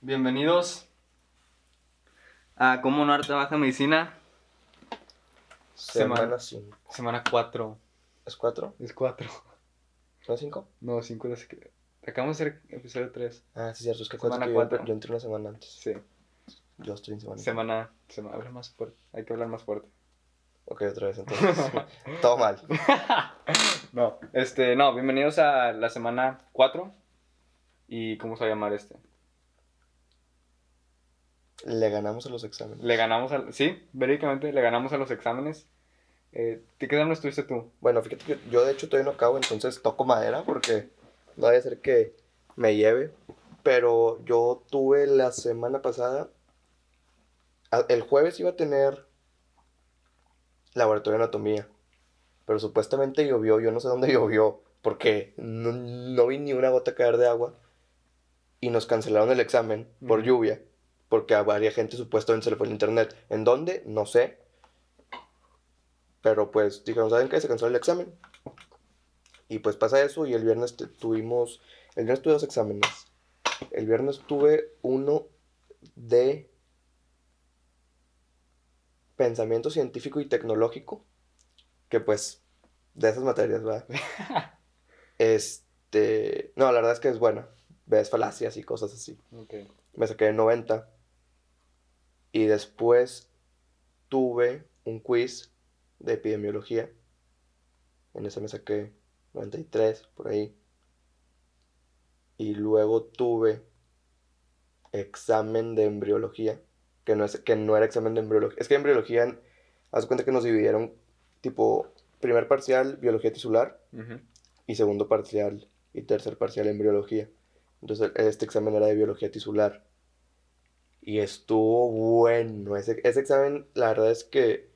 Bienvenidos a Cómo no arte baja medicina. Semana 5. Semana 4. ¿Es 4? Es 4. ¿No es 5? No, 5 es que. Acabamos de hacer episodio 3. Ah, sí, cierto. Es que Semana acuérdate que cuatro. yo, yo entré una semana antes. Sí. Yo estoy en semana. Semana. Semana. Habla más fuerte. Hay que hablar más fuerte. Ok, otra vez entonces. Todo mal. No. Este, no, bienvenidos a la semana 4. ¿Y cómo se va a llamar este? Le ganamos a los exámenes. Le ganamos al. Sí, verídicamente, le ganamos a los exámenes. Eh, ¿Qué examen estuviste tú? Bueno, fíjate que yo de hecho todavía no acabo, entonces toco madera porque no vaya a ser que me lleve. Pero yo tuve la semana pasada. El jueves iba a tener laboratorio de anatomía. Pero supuestamente llovió, yo no sé dónde llovió, porque no, no vi ni una gota caer de agua. Y nos cancelaron el examen por lluvia, porque a varias gente supuestamente se le fue el internet. ¿En dónde? No sé. Pero pues dijeron, ¿saben qué? Se canceló el examen. Y pues pasa eso y el viernes tuvimos, el viernes tuve dos exámenes. El viernes tuve uno de pensamiento científico y tecnológico, que pues de esas materias, ¿verdad? Este, no, la verdad es que es buena. Ves falacias y cosas así. Ok. Me saqué 90. Y después tuve un quiz de epidemiología. En ese me saqué 93, por ahí. Y luego tuve examen de embriología. Que no, es, que no era examen de embriología. Es que embriología, haz cuenta que nos dividieron tipo primer parcial biología tisular y segundo parcial y tercer parcial embriología. Entonces este examen era de biología tisular. Y estuvo bueno. Ese, ese examen, la verdad es que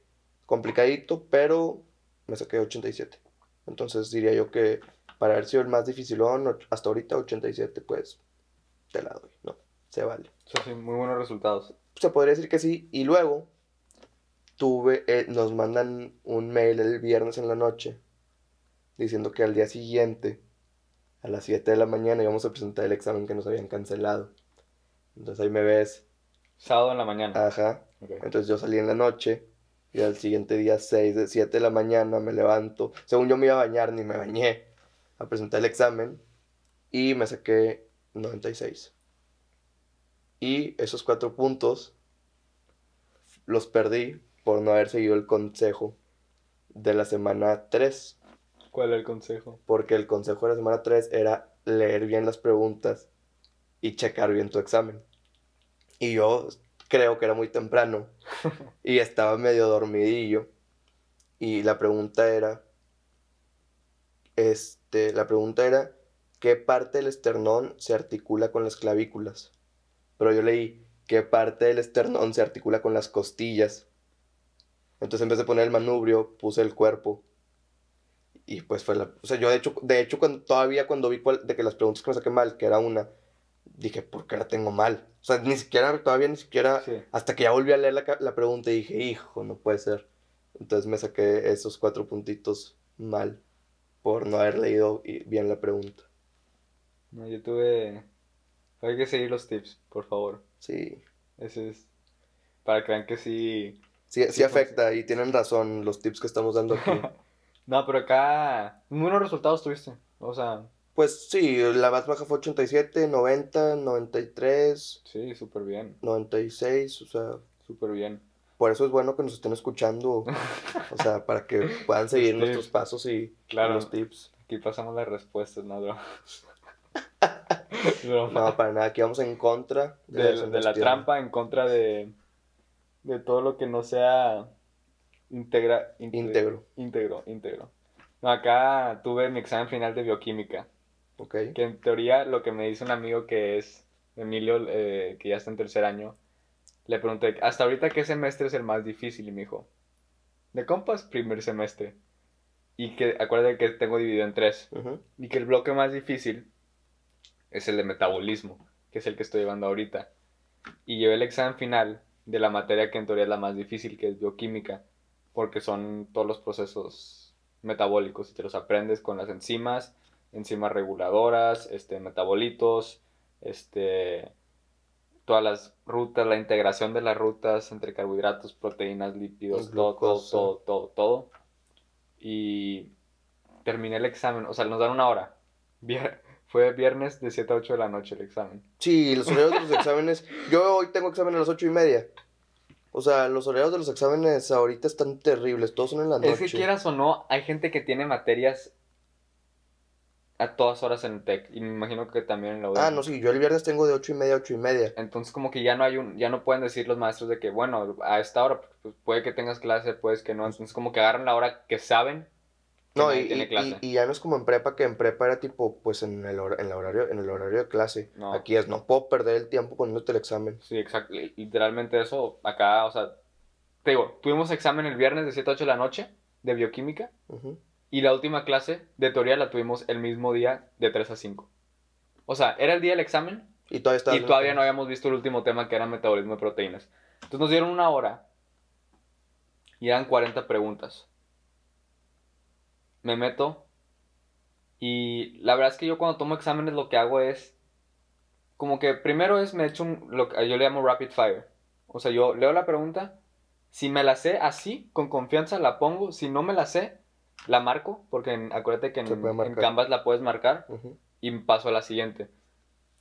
complicadito, pero me saqué 87. Entonces diría yo que para haber sido el más dificilón, och- hasta ahorita 87, pues te la doy, ¿no? Se vale. Eso sí, muy buenos resultados. Se podría decir que sí. Y luego tuve, eh, nos mandan un mail el viernes en la noche diciendo que al día siguiente, a las 7 de la mañana, íbamos a presentar el examen que nos habían cancelado. Entonces ahí me ves, Sábado en la mañana. ajá. Entonces yo salí en la noche y al siguiente día 6 de 7 de la mañana me levanto. Según yo me iba a bañar, ni me bañé a presentar el examen y me saqué 96. Y esos cuatro puntos los perdí por no haber seguido el consejo de la semana 3. ¿Cuál es el consejo? Porque el consejo de la semana 3 era leer bien las preguntas y checar bien tu examen. Y yo creo que era muy temprano y estaba medio dormidillo. Y la pregunta era, este, la pregunta era, ¿qué parte del esternón se articula con las clavículas? Pero yo leí, ¿qué parte del esternón se articula con las costillas? Entonces en vez de poner el manubrio, puse el cuerpo. Y pues fue la... O sea, yo de hecho, de hecho cuando, todavía cuando vi cuál- de que las preguntas que me saqué mal, que era una, dije, ¿por qué la tengo mal? O sea, ni siquiera, todavía ni siquiera, Sí. hasta que ya volví a leer la, la pregunta y dije, hijo, no puede ser. Entonces me saqué esos cuatro puntitos mal por no haber leído bien la pregunta. No, yo tuve. Hay que seguir los tips, por favor. Sí, Ese es. Para que vean que sí. sí, sí Sí, afecta y tienen razón los tips que estamos dando aquí. No, pero acá. Muy buenos resultados tuviste. O sea, Pues sí, la más baja fue 87, 90, 93, sí, súper bien. 96, o sea, Súper bien. por eso es bueno que nos estén escuchando, o sea, para que puedan seguir Los nuestros tips. pasos y Claro. los tips. Aquí pasamos las respuestas, ¿no, bro? No, para nada, aquí vamos en contra de, de nos la trampa en contra de, de todo lo que no sea integra, inte- Íntegro. íntegro, íntegro. No, acá tuve mi examen final de bioquímica, Ok, que en teoría lo que me dice un amigo que es Emilio, eh, que ya está en tercer año, le pregunté, ¿hasta ahorita qué semestre es el más difícil? Y me dijo, de compas, primer semestre. Y que, acuérdate que tengo dividido en tres ujú, y que el bloque más difícil es el de metabolismo, que es el que estoy llevando ahorita. Y llevé el examen final de la materia que en teoría es la más difícil, que es bioquímica, porque son todos los procesos metabólicos y te los aprendes con las enzimas, enzimas reguladoras, este, metabolitos, este, todas las rutas, la integración de las rutas entre carbohidratos, proteínas, lípidos, todo, todo, todo, todo, todo. Y terminé el examen, o sea, nos dan una hora. Vier- Fue viernes de 7 a 8 de la noche el examen. Sí, los horarios de los exámenes. Yo hoy tengo examen a las ocho y media. O sea, los horarios de los exámenes ahorita están terribles. Todos son en la noche. Es que quieras o no, hay gente que tiene materias a todas horas en el TEC. Y me imagino que también en la UDEM. Ah, no, sí, yo el viernes tengo de ocho y media a ocho y media. Entonces como que ya no hay un, ya no pueden decir los maestros de que, bueno, a esta hora, pues puede que tengas clase, puedes que no. Entonces como que agarran la hora que saben que No, y, tiene clase. y- y ya no es como en prepa, que en prepa era tipo, pues en el, hor- en la horario, en el horario de clase. No. Aquí es, no puedo perder el tiempo poniéndote el examen. Sí, exacto. li- Literalmente eso, acá, o sea, te digo, tuvimos examen el viernes de 7 a 8 de la noche de bioquímica Ujú. Y la última clase de teoría la tuvimos el mismo día de 3 a 5. O sea, era el día del examen Y todavía está. y todavía no habíamos visto el último tema que era metabolismo de proteínas. Entonces nos dieron una hora y eran 40 preguntas. Me meto y la verdad es que yo cuando tomo exámenes lo que hago es como que primero es me echo un, lo que yo le llamo rapid fire. O sea, yo leo la pregunta, si me la sé así, con confianza la pongo, si no me la sé, la marco, porque en- acuérdate que en, en. Canvas la puedes marcar y paso a la siguiente.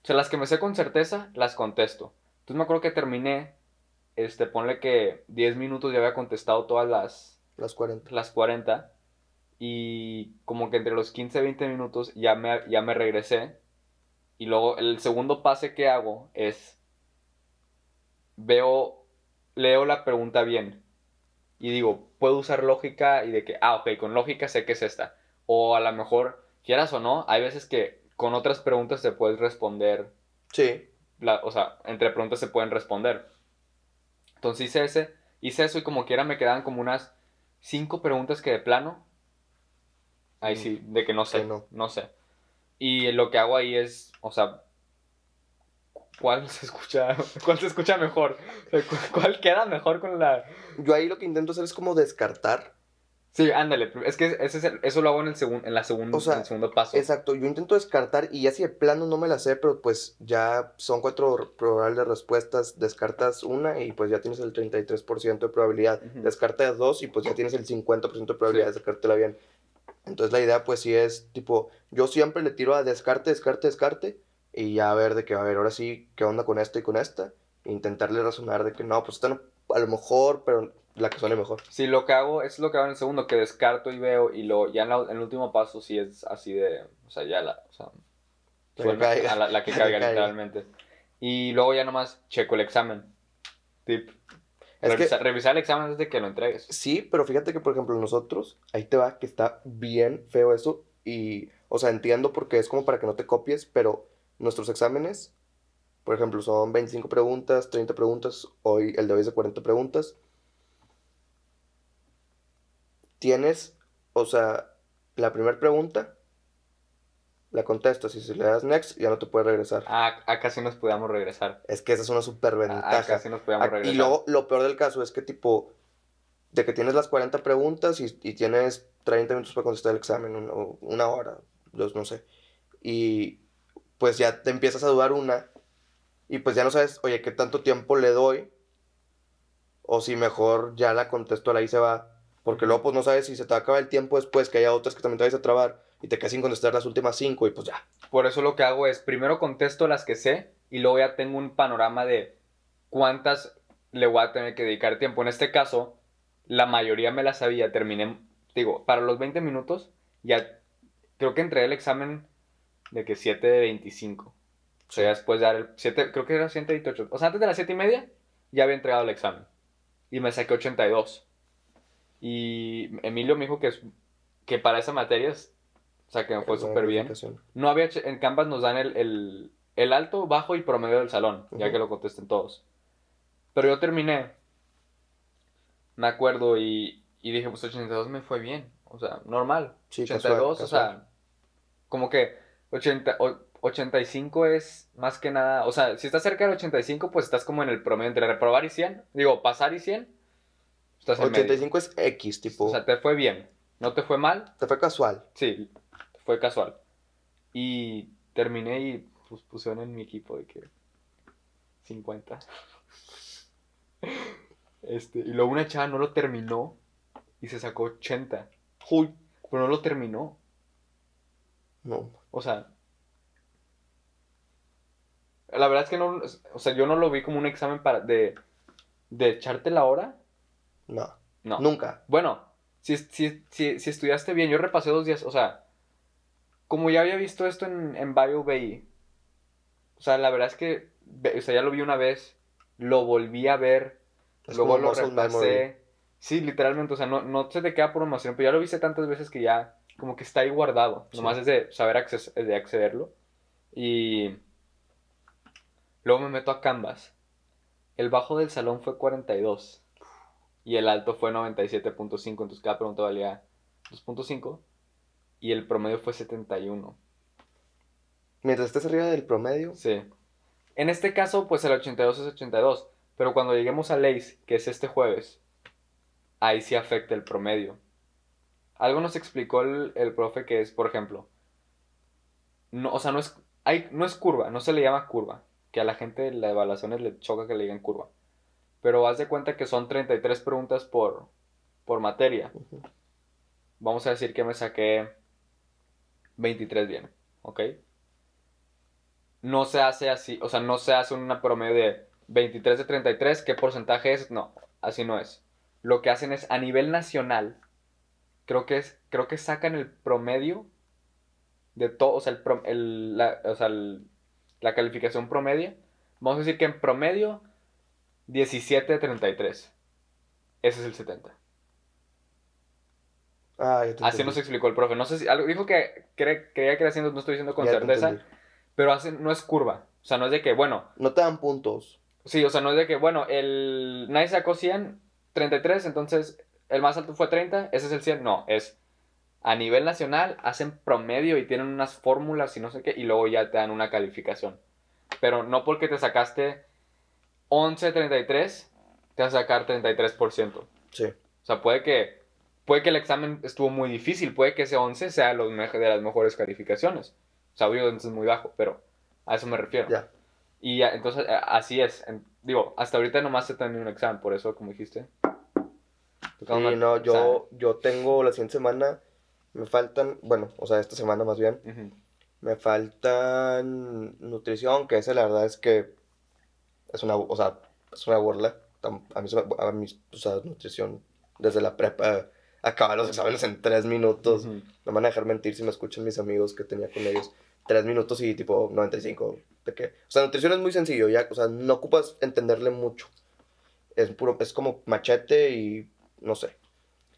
O sea, las que me sé con certeza, las contesto. Entonces me acuerdo que terminé, este, ponle que 10 minutos ya había contestado todas las, Las 40. las 40 y como que entre los 15 y 20 minutos ya me, ya me regresé y luego el segundo pase que hago es veo, leo la pregunta bien y digo, puedo usar lógica y de que, ah, ok, con lógica sé que es esta. O a lo mejor, quieras o no, hay veces que con otras preguntas te puedes responder Sí. la- o sea, entre preguntas se pueden responder. Entonces hice ese, hice eso y como quiera me quedaban como unas cinco preguntas que de plano, ahí Mm, sí, de que no sé, que no. no. sé. Y lo que hago ahí es, o sea, ¿cuál se escucha, cuál se escucha mejor? O sea, ¿cu- ¿Cuál queda mejor con la... Yo ahí lo que intento hacer es como descartar. Sí, ándale, es que ese es el- eso lo hago en el, segun- en la segundo, O sea, en el segundo paso. Exacto, yo intento descartar y ya si de plano no me la sé, pero pues ya son cuatro probables respuestas, descartas una y pues ya tienes el 33% de probabilidad. Ujú. Descartas dos y pues ya tienes el 50% de probabilidad Sí. de sacártela bien. Entonces la idea pues sí es tipo, yo siempre le tiro a descarte, descarte, descarte y ya a ver de que, a ver, ahora sí, ¿qué onda con esta y con esta? E intentarle razonar de que no, pues esta no, a lo mejor, pero la que suene mejor. Sí, lo que hago es lo que hago en el segundo, que descarto y veo, y lo, ya en, la- en el último paso sí es así de, o sea, ya la, o sea, La que suena a la, la que que caiga literalmente. Y luego ya nomás checo el examen. Tip. Es que- Revisa- Revisar el examen antes de que lo entregues. Sí, pero fíjate que, por ejemplo, nosotros, ahí te va, que está bien feo eso. Y, o sea, entiendo porque es como para que no te copies, pero nuestros exámenes, por ejemplo, son 25 preguntas, 30 preguntas, hoy el de hoy es de 40 preguntas. Tienes, o sea, la primera pregunta, la contestas y si le das next, ya no te puedes regresar. Ah, acá sí nos podíamos regresar. Es que esa es una super Ah, ventaja. Acá sí nos podíamos Ah, regresar. Y luego, lo peor del caso es que, tipo, de que tienes las 40 preguntas y, y tienes 30 minutos para contestar el examen, un- o una hora, dos, no sé. Y pues ya te empiezas a dudar una y pues ya no sabes, oye, qué tanto tiempo le doy o si mejor ya la contesto, ahí se va. Porque luego pues no sabes si se te va a acabar el tiempo después, que haya otras que también te vayas a trabar y te quedas sin contestar las últimas cinco y pues ya. Por eso lo que hago es, primero contesto las que sé y luego ya tengo un panorama de cuántas le voy a tener que dedicar tiempo. En este caso, la mayoría me la sabía, terminé, digo, para los 20 minutos, ya creo que entregué el examen de que 7 de 25. O sea, ya después de dar el 7, creo que era 128. O sea, antes de las 7 y media, ya había entregado el examen. Y me saqué 82. Y Emilio me dijo que, es- que para esa materia, o sea, que me fue súper bien. No había, en Canvas nos dan el, el, el alto, bajo y promedio del salón, ya Ujú. que lo contesten todos. Pero yo terminé, me acuerdo, y, y dije, pues 82 me fue bien, o sea, normal. Sí, 82, casual, o sea, como que 80, o- 85 es más que nada, o sea, si estás cerca del 85, pues estás como en el promedio entre reprobar y 100, digo, pasar y 100, estás en medio. 85 es X, tipo, O sea, te fue bien, no te fue mal, te fue casual. Sí, fue casual. Y terminé y pues pusieron en mi equipo de que 50. Este, y luego una chava no lo terminó y se sacó 80. Uy, Pero no lo terminó. no. O sea. La verdad es que no. O sea, yo no lo vi como un examen para. de. de echarte la hora. No. No. Nunca. Bueno, si, si, si, si estudiaste bien, yo repasé dos días, o sea, como ya había visto esto en, en Bio BI, o sea, la verdad es que, o sea, ya lo vi una vez, lo volví a ver, Es luego lo memory. repasé. Sí, literalmente, o sea, no, no se te queda por emoción, pero ya lo viste tantas veces que ya como que está ahí guardado. Sí. Nomás es de saber acces- de accederlo. Y luego me meto a Canvas. El bajo del salón fue 42 y el alto fue 97.5, entonces cada pregunta valía 2.5 y el promedio fue 71. Mientras estés arriba del promedio, Sí. En este caso, pues el 82 es 82. Pero cuando lleguemos a Lace, que es este jueves, ahí sí afecta el promedio. Algo nos explicó el, el profe que es, por ejemplo, no, o sea, no es, hay, no es curva, no se le llama curva. Que a la gente de las evaluaciones le choca que le digan curva. Pero haz de cuenta que son 33 preguntas por, por materia. Vamos a decir que me saqué 23 bien, ¿ok? no se hace así, o sea, no se hace una promedio de 23 de 33, ¿qué porcentaje es? No, así no es. Lo que hacen es a nivel nacional, creo que es, creo que sacan el promedio de todo, o sea, el, el- la, o sea, el- la calificación promedio. Vamos a decir que en promedio 17 de 33. Ese es el 70. Ah, ya te Así nos explicó el profe. No sé si algo dijo que cre- creía que era haciendo, no estoy diciendo con Ya certeza, pero hacen, no es curva. O sea, no es de que, bueno, No te dan puntos. Sí, o sea, no es de que, bueno, el nadie sacó 100, 33, entonces el más alto fue 30, ese es el 100. No, es a nivel nacional, hacen promedio y tienen unas fórmulas y no sé qué, y luego ya te dan una calificación. Pero no porque te sacaste 11, 33, te vas a sacar 33%. Sí. O sea, puede que, puede que el examen estuvo muy difícil, puede que ese 11 sea los de las mejores calificaciones. O sea, obvio, entonces es muy bajo, pero a eso me refiero. Ya. Y ya, entonces, así es. Digo, hasta ahorita nomás he tenido un examen, por eso, como dijiste. Sí, no, yo, yo tengo la siguiente semana, me faltan, bueno, o sea, esta semana más bien, Ujú. me faltan nutrición, que esa la verdad es que es una, o sea, es una burla. A mí, a mí, o sea, nutrición, desde la prepa, acaba los exámenes en tres minutos. Ujú. No me van a dejar mentir si me escuchan mis amigos que tenía con ellos. Tres minutos y tipo 95. ¿De qué? O sea, nutrición es muy sencillo, ya. O sea, no ocupas entenderle mucho. Es puro, es como machete y no sé.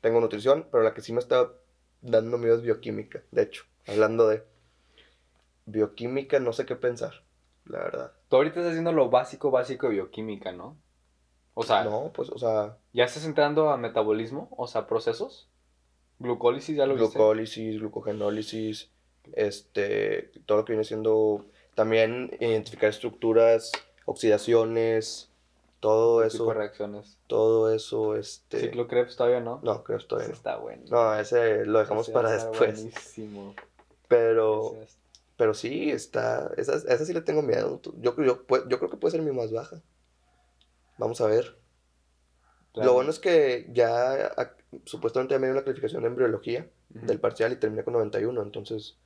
Tengo nutrición, pero la que sí me está dando miedo es bioquímica. De hecho, hablando de bioquímica, no sé qué pensar, la verdad. Tú ahorita estás haciendo lo básico, básico de bioquímica, ¿no? O sea, No, pues, o sea, ¿ya estás entrando a metabolismo? O sea, procesos. Glucólisis, ¿ya lo viste? glucólisis, glucogenólisis, este, todo lo que viene siendo también identificar estructuras, oxidaciones, todo ¿Qué tipo de eso, reacciones. todo eso, este, Ciclo Krebs todavía no. no, Ese todavía no. está bueno. No, ese lo dejamos Ese para después, Buenísimo. pero, Ese pero sí, está, esa, esa sí le tengo miedo, yo, yo, yo, creo que puede ser mi más baja, vamos a ver. Lo bueno es que ya, a- supuestamente ya me dio una calificación en embriología del parcial y terminé con 91, entonces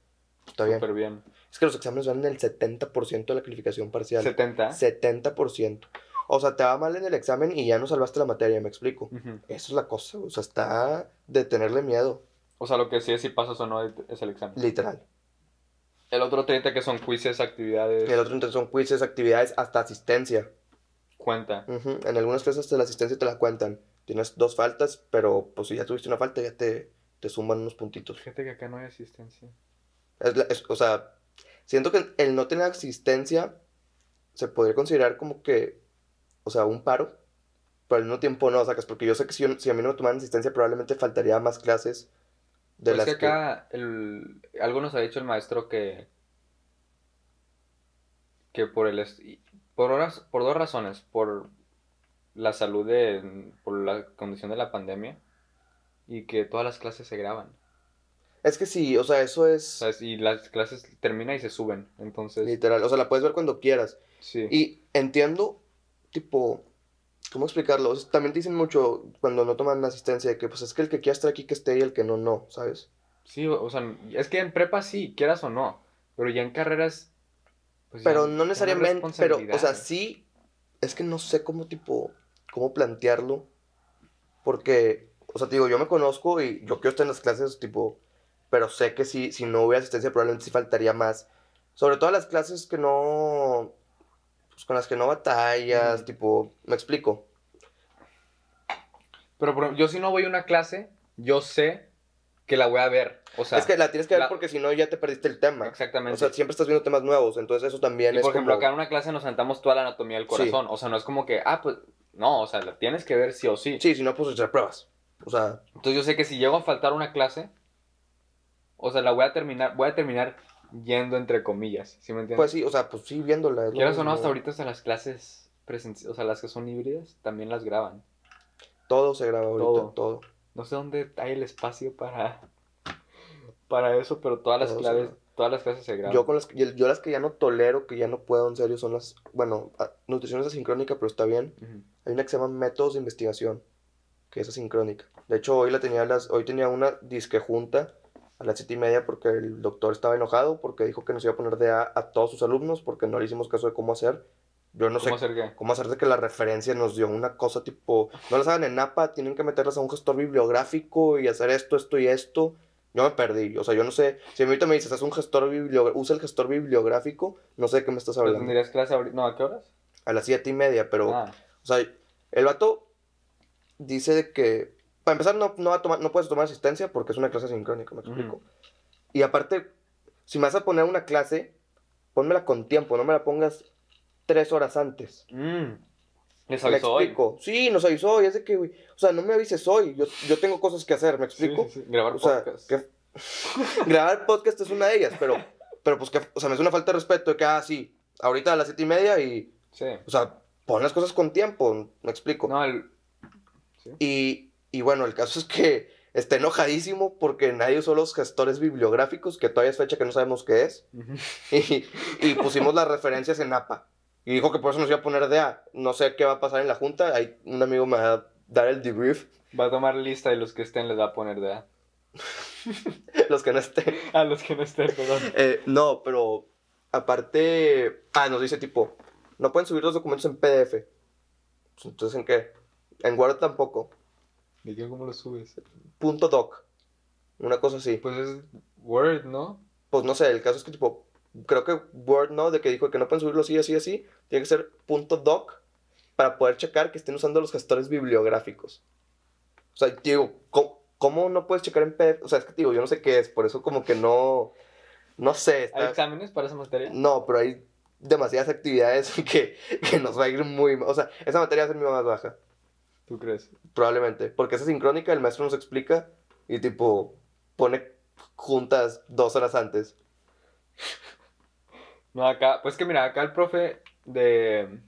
está bien. Súper bien. Es que los exámenes van en el 70% de la calificación parcial. 70. 70%. O sea, te va mal en el examen y ya no salvaste la materia, me explico. Ujú. Eso es la cosa, o sea, está de tenerle miedo, O sea, lo que sí es si pasas o no es el examen. literal. El otro 30 que son quizzes, actividades, el otro entonces son quizzes, actividades, hasta asistencia. cuenta. En algunas clases de la asistencia te la cuentan. Tienes dos faltas, pero pues si ya tuviste una falta, ya te, te suman unos puntitos. Fíjate que acá no hay asistencia. Es la- es- o sea, siento que el no tener asistencia se podría considerar como que, o sea, un paro, pero al mismo tiempo no, sacas, porque yo sé que si, yo- si a mí no me tomaran asistencia probablemente faltaría más clases de Pero las es que acá el, algo nos ha dicho el maestro que que por el por horas, por dos razones, por la salud de por la condición de la pandemia y que todas las clases se graban. Es que sí, o sea, eso O es sea, y las clases terminan y se suben. Entonces, literal. O sea, la puedes ver cuando quieras. sí. Y entiendo, tipo, ¿cómo explicarlo? O sea, también dicen mucho cuando no toman asistencia de que, pues es que el que quiera estar aquí que esté y el que no, no, ¿sabes? Sí, o sea, es que en prepa sí, quieras o no. Pero ya en carreras. pues Pero ya no es necesariamente, pero, o sea, sí, es que no sé cómo, tipo, cómo plantearlo. Porque, o sea, te digo, yo me conozco y yo quiero estar en las clases, tipo, pero sé que si, si no hubiera asistencia probablemente sí faltaría más. Sobre todo las clases que no, pues con las que no batallas, Ujú. tipo, me explico. Pero ejemplo, yo si no voy a una clase, yo sé que la voy a ver. O sea, es que la tienes que ver la- porque si no ya te perdiste el tema. exactamente. O sea, siempre estás viendo temas nuevos, entonces eso también y es por ejemplo, como... acá en una clase nos sentamos toda la anatomía del Sí. corazón. O sea, no es como que, ah, pues, no, o sea, la tienes que ver sí o sí. Sí, si no, pues echar pruebas. O sea, Entonces yo sé que si llego a faltar una clase, o sea, la voy a terminar, voy a terminar yendo entre comillas, ¿sí me entiendes? pues sí, o sea, pues sí, viéndola. Quieras o no, hasta ahorita hasta las clases presenciales, o sea, las que son híbridas, también las graban. Todo se graba ahorita, Todo. todo. No sé dónde hay el espacio para, para eso, pero todas las Todo graba. todas las clases se graban. Yo con las que, yo las que ya no tolero, que ya no puedo en serio, son las, bueno, a- nutrición es asincrónica, pero está bien. Hay una que se llama métodos de investigación, que es asincrónica. De hecho, hoy la tenía las, hoy tenía una disque junta a las siete y media porque el doctor estaba enojado porque dijo que nos iba a poner de A a todos sus alumnos porque no le hicimos caso de cómo hacer. Yo no sé ¿Cómo hacer qué? cómo hacer de que la referencia nos dio una cosa tipo, no las hagan en APA, tienen que meterlas a un gestor bibliográfico y hacer esto, esto y esto. Yo me perdí, o sea, yo no sé, si a mí ahorita me dices, haz un gestor bibliográfico, usa el gestor bibliográfico, no sé de qué me estás ¿Pero hablando. ¿Tendrías clase ahorita? No, ¿a qué horas? A las siete y media, pero, Ah, o sea, el vato dice de que, para empezar, no, no, va a tomar, no puedes tomar asistencia porque es una clase sincrónica, me explico. Ujú. Y aparte, si me vas a poner una clase, pónmela con tiempo, no me la pongas tres horas antes. mm, les ¿Me avisó hoy. explico? Sí, nos avisó hoy, es de que, güey, o sea, no me avises hoy, yo, yo tengo cosas que hacer, ¿me Sí, explico? sí, sí, Grabar O sea, podcast. que- grabar podcast es una de ellas, pero, pero pues que, o sea, me es una falta de respeto de que, ah, sí, ahorita a las siete y media y, Sí. o sea, pon las cosas con tiempo, me explico. No, el... Y, y bueno, el caso es que está enojadísimo porque nadie usó los gestores bibliográficos, que todavía es fecha que no sabemos qué es, y, y pusimos las referencias en APA. Y dijo que por eso nos iba a poner de A. No sé qué va a pasar en la junta, ahí un amigo me va a dar el debrief. Va a tomar lista y los que estén les va a poner de A. Los que no estén. A los que no estén, perdón. Eh, no, pero aparte. Ah, nos dice tipo: no pueden subir los documentos en PDF. Pues, Entonces, ¿en qué? En Word tampoco. ¿Y qué cómo lo subes? Punto doc. Una cosa así. Pues es Word, ¿no? Pues no sé, el caso es que tipo. Creo que Word no, de que dijo que no pueden subirlo así, así, así. Tiene que ser punto doc para poder checar que estén usando los gestores bibliográficos. O sea, digo, ¿cómo, cómo no puedes checar en PDF? O sea, es que digo, yo no sé qué es, por eso como que no. No sé. ¿Hay exámenes para esa materia? No, pero hay demasiadas actividades que, que nos va a ir muy... O sea, esa materia va a ser mi más baja, ¿Tú crees? probablemente. Porque esa sincrónica, el maestro nos explica y tipo pone juntas dos horas antes. No, acá, pues que mira, acá el profe de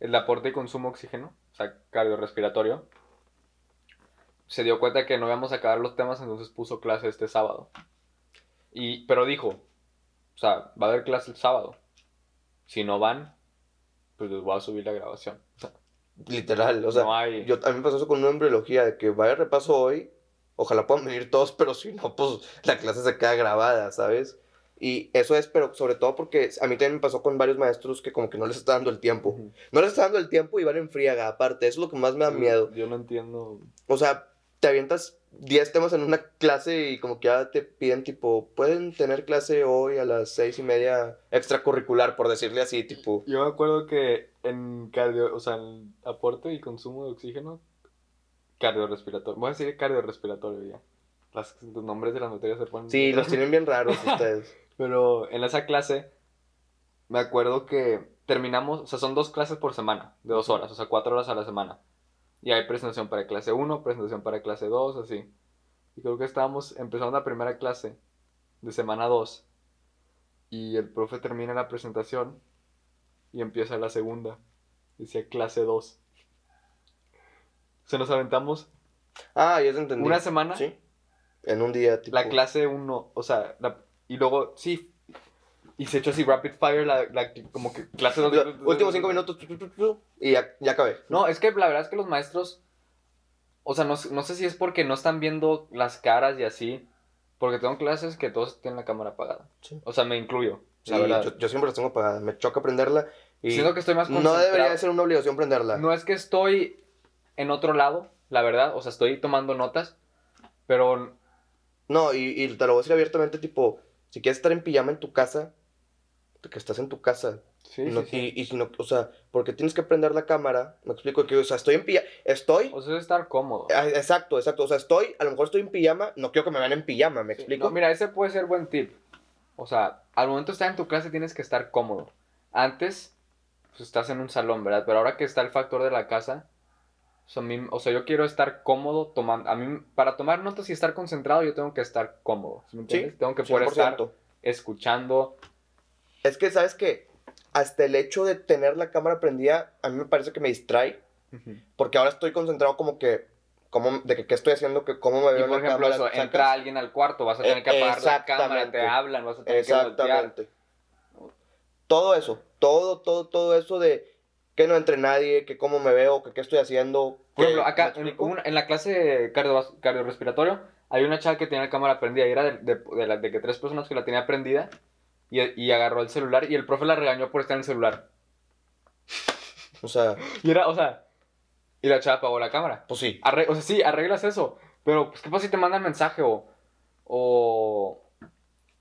el aporte y consumo de oxígeno, o sea, cardiorrespiratorio, se dio cuenta que no íbamos a acabar los temas, entonces puso clase este sábado. Y, pero dijo, o sea, va a haber clase el sábado. Si no van, pues les voy a subir la grabación. Literal, o sea, no hay... yo, a mí me pasó eso con una embriología, de que vaya repaso hoy, ojalá puedan venir todos, pero si no, pues la clase se queda grabada, ¿sabes? Y eso es, pero sobre todo porque a mí también me pasó con varios maestros que como que no les está dando el tiempo. No les está dando el tiempo y van en friaga, aparte, eso es lo que más me da miedo. Yo no entiendo. O sea, te avientas 10 temas en una clase y como que ya te piden tipo, pueden tener clase hoy a las seis y media extracurricular, por decirle así, tipo. Yo me acuerdo que en cardio, o sea, en aporte y consumo de oxígeno, cardiorrespiratorio, voy a decir cardiorrespiratorio ya. Las, los nombres de las materias se ponen. Sí, los tienen bien raros ustedes. Pero en esa clase, me acuerdo que terminamos, o sea, son dos clases por semana, de dos horas, o sea, cuatro horas a la semana. Y hay presentación para clase 1, presentación para clase 2, así. Y creo que estábamos empezando la primera clase de semana 2. Y el profe termina la presentación y empieza la segunda. Decía clase 2. Se nos aventamos Ah, ya te entendí. una semana Sí. en un día, tipo. La clase 1, o sea, la- y luego, sí, y se echó así rapid fire, la, la- como que clase 2. Los Últimos cinco minutos, y ya, ya acabé. No, es que la verdad es que los maestros, o sea, no, no sé si es porque no están viendo las caras y así, porque tengo clases que todos tienen la cámara apagada. Sí. O sea, me incluyo, Sí, la verdad. yo, yo siempre las tengo apagadas. Me choca prenderla. Y Siento que estoy más no concentrado. debería de ser una obligación prenderla. No es que estoy en otro lado, la verdad, o sea, estoy tomando notas, pero No, y, y te lo voy a decir abiertamente, tipo, si quieres estar en pijama en tu casa, que estás en tu casa. sí, no- sí, sí. Y, y si no, o sea, porque tienes que prender la cámara, me explico que, o sea, estoy en pijama, estoy, O sea, es estar cómodo. ah, exacto, exacto, o sea, estoy, a lo mejor estoy en pijama, no quiero que me vean en pijama, me explico. no, mira, ese puede ser buen tip. O sea, al momento de estar en tu clase tienes que estar cómodo. Antes, pues estás en un salón, ¿verdad? Pero ahora que está el factor de la casa, o sea, mí- o sea, yo quiero estar cómodo tomando. A mí, para tomar notas y estar concentrado, yo tengo que estar cómodo. ¿sí me entiendes? tengo que poder estar 100%. escuchando. Es que, ¿sabes qué? Hasta el hecho de tener la cámara prendida, a mí me parece que me distrae, porque ahora estoy concentrado como que, como, de que qué estoy haciendo, que cómo me Y veo por en la ejemplo, cámara. eso, entra alguien al cuarto, vas a tener que Eh, apagar la cámara, te hablan, vas a tener que voltear. Exactamente. Todo eso, todo, todo, todo eso de que no entre nadie, que cómo me veo, que qué estoy haciendo. Por que- ejemplo, ¿me acá en, explico? una- en la clase de cardio, cardiorrespiratorio hay una chava que tenía la cámara prendida y era de, de, de la- de que tres personas que la tenía prendida y, y agarró el celular y el profe la regañó por estar en el celular. O sea, Y era, o sea, y la chava apagó la cámara. pues sí. Arre- o sea, sí, arreglas eso, pero pues, ¿qué pasa si te mandan mensaje o... o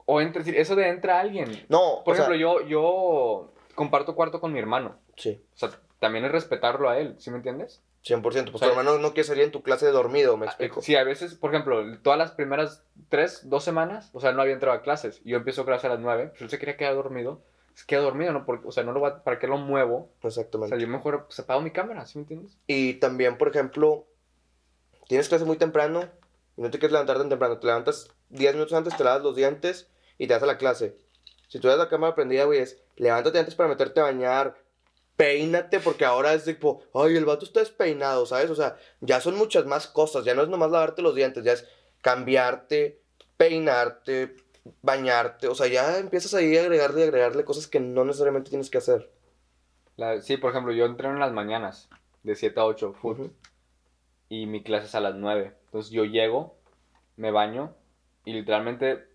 o entra, eso de entra alguien. No, Por o sea, ejemplo, yo, yo comparto cuarto con mi hermano. Sí, O sea, también es respetarlo a él, ¿sí me entiendes? 100%. Pues O tu sea, hermano no quiere salir en tu clase dormido, me explico. Sí, a veces, por ejemplo, todas las primeras tres, dos semanas, o sea, no había entrado a clases. Y yo empiezo clase a las nueve, pues él se quería quedar dormido. Se queda dormido, ¿no? Porque, o sea, no lo va, ¿para qué lo muevo? O Exactamente. sea, yo mejor pues, apago mi cámara, ¿sí me entiendes? Y también, por ejemplo, tienes clase muy temprano y no te quieres levantar tan temprano. Te levantas 10 minutos antes, te lavas los dientes y te vas a la clase. Si tú ves la cámara prendida, güey, es levántate antes para meterte a bañar, peínate, porque ahora es tipo, ay, el vato está despeinado, ¿sabes? O sea, ya son muchas más cosas. Ya no es nomás lavarte los dientes, ya es cambiarte, peinarte, bañarte. O sea, ya empiezas ahí a agregarle y agregarle cosas que no necesariamente tienes que hacer. La- sí, por ejemplo, yo entreno en las mañanas, de 7 a 8, foot, Ujú. y mi clase es a las 9. Entonces yo llego, me baño, y literalmente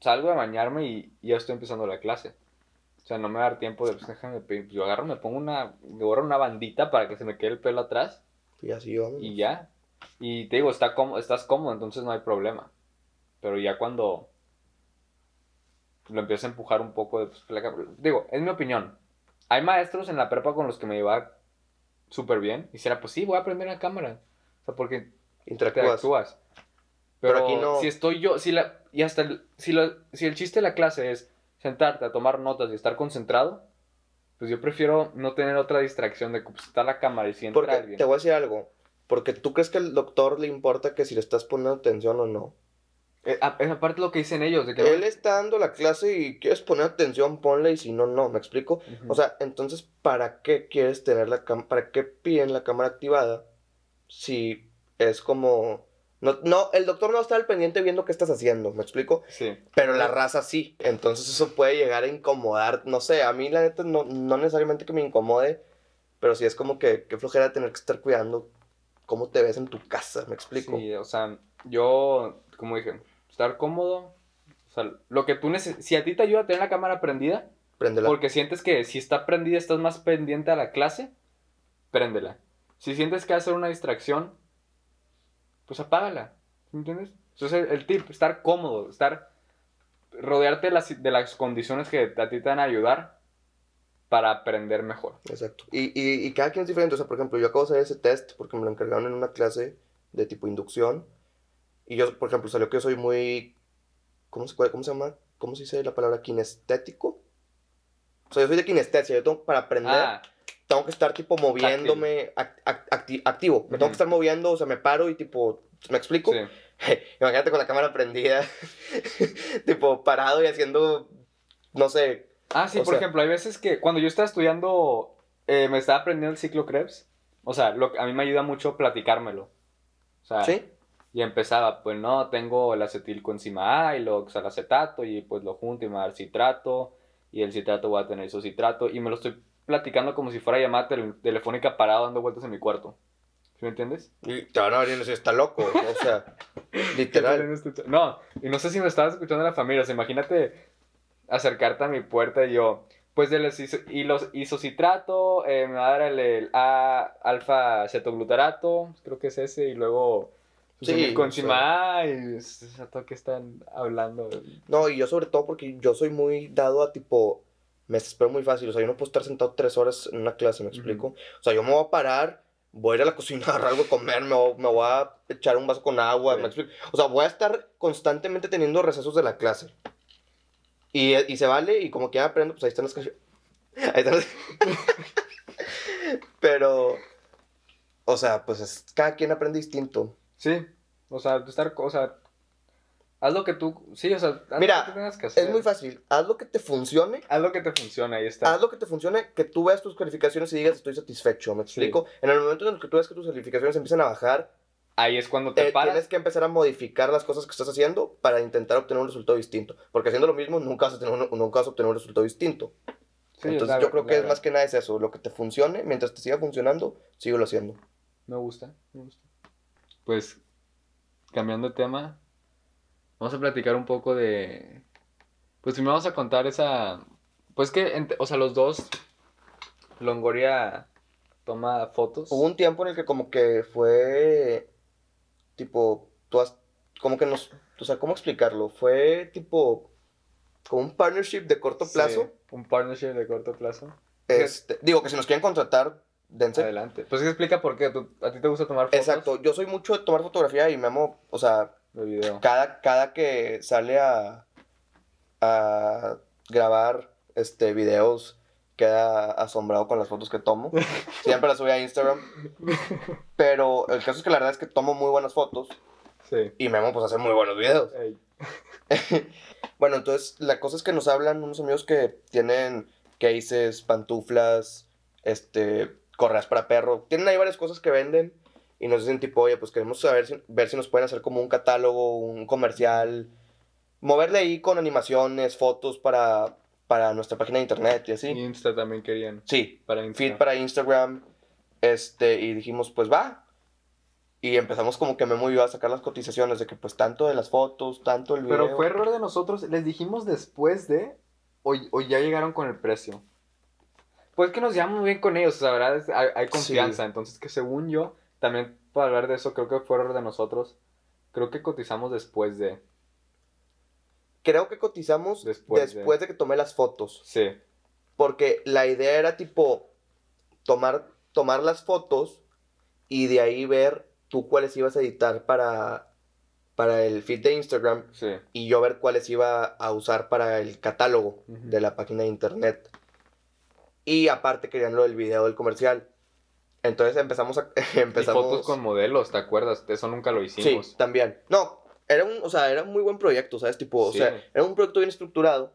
salgo de bañarme y, y ya estoy empezando la clase. O sea, no me va a dar tiempo de, pues déjame, pe- yo agarro, me pongo una, me borro una bandita para que se me quede el pelo atrás, Y así vamos. y ya. Y te digo, está cómodo, estás cómodo, entonces no hay problema. Pero ya cuando lo empiezo a empujar un poco, de, pues, la digo, es mi opinión. Hay maestros en la prepa con los que me iba súper bien. Y será, pues sí, voy a aprender la cámara. O sea, porque Interactúas. interactúas. Pero Pero, aquí no. si estoy yo, si la, y hasta el, si, lo- si el chiste de la clase es sentarte a tomar notas y estar concentrado, pues yo prefiero no tener otra distracción de que pues, está la cámara y si entra Porque alguien. te voy a decir algo. Porque tú crees que al doctor le importa que si le estás poniendo atención o no. Eh, es aparte lo que dicen ellos, de que Él está dando la clase y quieres poner atención, ponle y si no, no. ¿Me explico? O sea, entonces, ¿para qué quieres tener la cámara? ¿Para qué piden la cámara activada? Si es como. No, no, el doctor no está al pendiente viendo qué estás haciendo, ¿me explico? sí. Pero la raza sí. Entonces eso puede llegar a incomodar. No sé, a mí la neta no, no necesariamente que me incomode. Pero sí es como que qué flojera tener que estar cuidando cómo te ves en tu casa, ¿me explico? Sí, o sea, yo, como dije, estar cómodo. O sea, lo que tú necesitas. Si a ti te ayuda a tener la cámara prendida, Préndela. porque sientes que si está prendida estás más pendiente a la clase, préndela. Si sientes que va a ser una distracción, pues apágala. ¿Me entiendes? Eso es el, el tip, estar cómodo, estar. rodearte de las, de las condiciones que a ti te van a ayudar para aprender mejor. Exacto. Y, y, y cada quien es diferente. O sea, por ejemplo, yo acabo de hacer ese test porque me lo encargaron en una clase de tipo inducción. Y yo, por ejemplo, salió que yo soy muy. ¿Cómo se, cómo se llama? ¿Cómo se dice la palabra? ¿Kinestético? O sea, yo soy de kinestesia. Yo tengo, para aprender, Ah, tengo que estar tipo moviéndome ac- ac- acti- activo. Me tengo Ujú. que estar moviendo, o sea, me paro y tipo. ¿Me explico? sí. Imagínate con la cámara prendida, tipo parado y haciendo. No sé. Ah, sí, por sea- ejemplo, hay veces que cuando yo estaba estudiando, eh, me estaba aprendiendo el ciclo Krebs. O sea, lo, a mí me ayuda mucho platicármelo. O sea, ¿Sí? Y empezaba, pues no, tengo el acetilcoenzima A y lo oxalacetato y pues lo junto y me va a dar citrato y el citrato va a tener isocitrato y me lo estoy platicando como si fuera llamada tel- telefónica parado dando vueltas en mi cuarto. ¿Sí me entiendes? Y te van a venir y decir, está loco. O sea, literal. No, y no sé si me estabas escuchando la familia. O sea, imagínate acercarte a mi puerta y yo, pues de los, iso- y los isocitrato, eh, me va a dar el, el A alfa cetoglutarato, creo que es ese, y luego Sí, con o sea. encima A, y exacto que están hablando. No, y yo sobre todo porque yo soy muy dado a tipo, me desespero muy fácil, o sea, yo no puedo estar sentado tres horas en una clase, ¿me explico? O sea, yo me voy a parar, voy a ir a la cocina a agarrar algo de comer, me voy, me voy a echar un vaso con agua, Sí. ¿me explico? O sea, voy a estar constantemente teniendo recesos de la clase. Y, y se vale, y como que ya aprendo, pues ahí están las canciones. Ahí están las... Pero, o sea, pues es, cada quien aprende distinto. Sí, o sea, estar, o sea, haz lo que tú, sí, o sea, haz Mira, lo que tengas que hacer. Es muy fácil, haz lo que te funcione Haz lo que te funcione, ahí está. Haz lo que te funcione, que tú veas tus calificaciones y digas estoy satisfecho, ¿me explico? En el momento en el que tú ves que tus calificaciones empiezan a bajar, Ahí es cuando te eh, paras. tienes que empezar a modificar las cosas que estás haciendo para intentar obtener un resultado distinto. Porque haciendo lo mismo nunca vas a, tener un- nunca vas a obtener un resultado distinto. Sí, Entonces la- yo creo que la- es más que nada es eso, lo que te funcione, mientras te siga funcionando, síguelo haciendo. Me gusta, me gusta. Pues, cambiando de tema, vamos a platicar un poco de... Pues primero vamos a contar esa... Pues que, o sea, los dos, Longoria toma fotos. Hubo un tiempo en el que como que fue, tipo, tú has, como que nos, o sea, ¿cómo explicarlo? Fue tipo, como un partnership de corto Sí, plazo. un partnership de corto plazo. Este, digo que si nos quieren contratar, dense. Adelante. Pues explica por qué. ¿Tú- ¿A ti te gusta tomar fotos? Exacto, yo soy mucho de tomar fotografía y me amo, o sea, De video. cada, cada que sale a, a grabar este, videos, queda asombrado con las fotos que tomo. Siempre las subí a Instagram. Pero el caso es que la verdad es que tomo muy buenas fotos Sí. y me amo pues hacer muy buenos videos. Bueno, entonces la cosa es que nos hablan unos amigos que tienen cases, pantuflas, este, correas para perro. Tienen ahí varias cosas que venden y nos dicen tipo, oye, pues queremos saber si, ver si nos pueden hacer como un catálogo, un comercial, moverle ahí con animaciones, fotos para, para nuestra página de internet y así. Insta también querían. Sí, Para Insta. feed para Instagram, este, y dijimos, pues va. Y empezamos como que Memo y yo a sacar las cotizaciones de que pues tanto de las fotos, tanto el video. Pero fue error de nosotros. ¿Les dijimos después de? ¿O, o ya llegaron con el precio? Pues que nos llevamos bien con ellos, o sea, la verdad hay, hay confianza. Sí. Entonces, que según yo, también para hablar de eso, creo que fue error de nosotros. Creo que cotizamos después de. Creo que cotizamos Después después, de- de... que tomé las fotos. Sí. Porque la idea era tipo tomar, tomar las fotos y de ahí ver tú cuáles ibas a editar para, para el feed de Instagram Sí. y yo ver cuáles iba a usar para el catálogo de la página de internet. Y aparte querían lo del video del comercial. Entonces empezamos a... Y empezamos... fotos con modelos, ¿te acuerdas? Eso nunca lo Sí, hicimos. también. No, era un, o sea, era un muy buen proyecto, ¿sabes? Tipo, o Sí. sea, era un proyecto bien estructurado.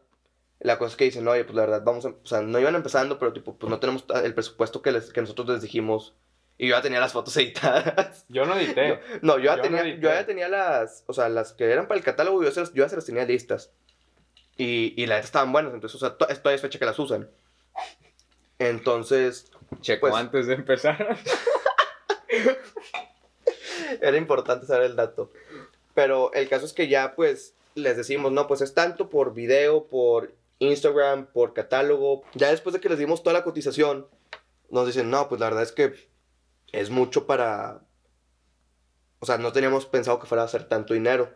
La cosa es que dicen, oye, pues la verdad, vamos a, o sea, no iban empezando, pero tipo, pues no tenemos el presupuesto que, les, que nosotros les dijimos. Y yo ya tenía las fotos editadas. Yo no edité. No, yo ya, Yo no tenía, edité. yo ya tenía las, o sea, las que eran para el catálogo, yo, se las, yo ya se las tenía listas. Y, y la neta estaban buenas, entonces, o sea, to- todavía es fecha que las usan. Entonces, Checo Pues- antes de empezar. Era importante saber el dato. Pero el caso es que ya pues les decimos, no, pues es tanto por video, por Instagram, por catálogo. Ya después de que les dimos toda la cotización, nos dicen, no, pues la verdad es que es mucho para... O sea, no teníamos pensado que fuera a ser tanto dinero.